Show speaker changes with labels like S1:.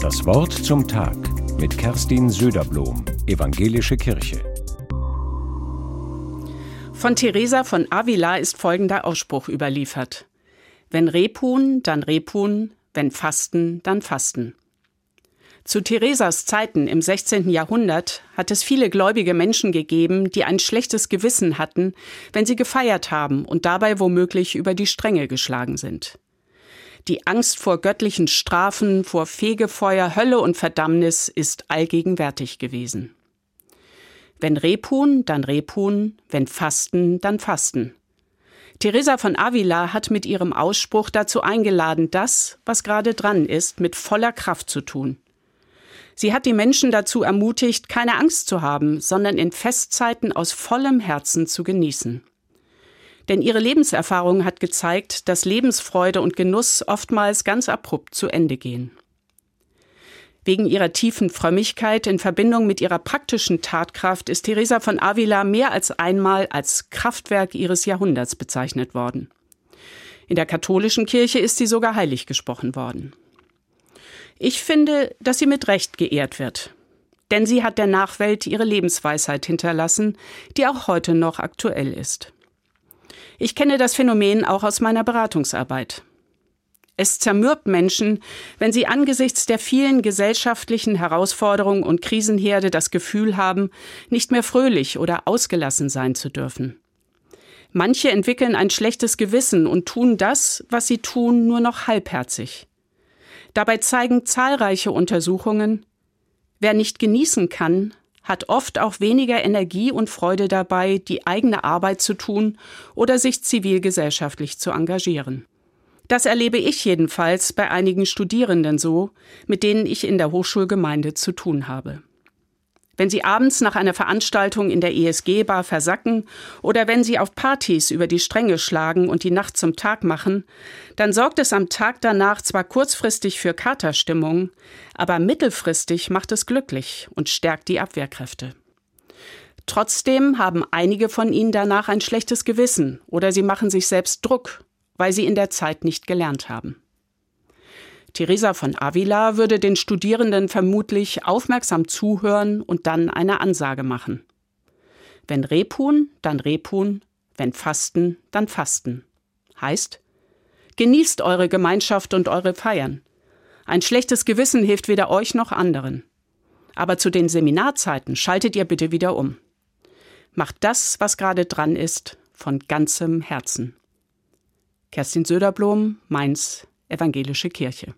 S1: Das Wort zum Tag mit Kerstin Söderblom, Evangelische Kirche.
S2: Von Teresa von Avila ist folgender Ausspruch überliefert. Wenn Rebhuhn, dann Rebhuhn, wenn Fasten, dann Fasten. Zu Theresas Zeiten im 16. Jahrhundert hat es viele gläubige Menschen gegeben, die ein schlechtes Gewissen hatten, wenn sie gefeiert haben und dabei womöglich über die Stränge geschlagen sind. Die Angst vor göttlichen Strafen, vor Fegefeuer, Hölle und Verdammnis ist allgegenwärtig gewesen. Wenn Rebhuhn, dann Rebhuhn, wenn Fasten, dann Fasten. Teresa von Avila hat mit ihrem Ausspruch dazu eingeladen, das, was gerade dran ist, mit voller Kraft zu tun. Sie hat die Menschen dazu ermutigt, keine Angst zu haben, sondern in Festzeiten aus vollem Herzen zu genießen. Denn ihre Lebenserfahrung hat gezeigt, dass Lebensfreude und Genuss oftmals ganz abrupt zu Ende gehen. Wegen ihrer tiefen Frömmigkeit in Verbindung mit ihrer praktischen Tatkraft ist Teresa von Avila mehr als einmal als Kraftwerk ihres Jahrhunderts bezeichnet worden. In der katholischen Kirche ist sie sogar heilig gesprochen worden. Ich finde, dass sie mit Recht geehrt wird. Denn sie hat der Nachwelt ihre Lebensweisheit hinterlassen, die auch heute noch aktuell ist. Ich kenne das Phänomen auch aus meiner Beratungsarbeit. Es zermürbt Menschen, wenn sie angesichts der vielen gesellschaftlichen Herausforderungen und Krisenherde das Gefühl haben, nicht mehr fröhlich oder ausgelassen sein zu dürfen. Manche entwickeln ein schlechtes Gewissen und tun das, was sie tun, nur noch halbherzig. Dabei zeigen zahlreiche Untersuchungen, wer nicht genießen kann, hat oft auch weniger Energie und Freude dabei, die eigene Arbeit zu tun oder sich zivilgesellschaftlich zu engagieren. Das erlebe ich jedenfalls bei einigen Studierenden so, mit denen ich in der Hochschulgemeinde zu tun habe wenn sie abends nach einer Veranstaltung in der ESG-Bar versacken oder wenn sie auf Partys über die Stränge schlagen und die Nacht zum Tag machen, dann sorgt es am Tag danach zwar kurzfristig für Katerstimmung, aber mittelfristig macht es glücklich und stärkt die Abwehrkräfte. Trotzdem haben einige von ihnen danach ein schlechtes Gewissen oder sie machen sich selbst Druck, weil sie in der Zeit nicht gelernt haben. Teresa von Avila würde den Studierenden vermutlich aufmerksam zuhören und dann eine Ansage machen. Wenn Rebhuhn, dann Rebhuhn, wenn Fasten, dann Fasten. Heißt, genießt eure Gemeinschaft und eure Feiern. Ein schlechtes Gewissen hilft weder euch noch anderen. Aber zu den Seminarzeiten schaltet ihr bitte wieder um. Macht das, was gerade dran ist, von ganzem Herzen. Kerstin Söderblom, Mainz, Evangelische Kirche.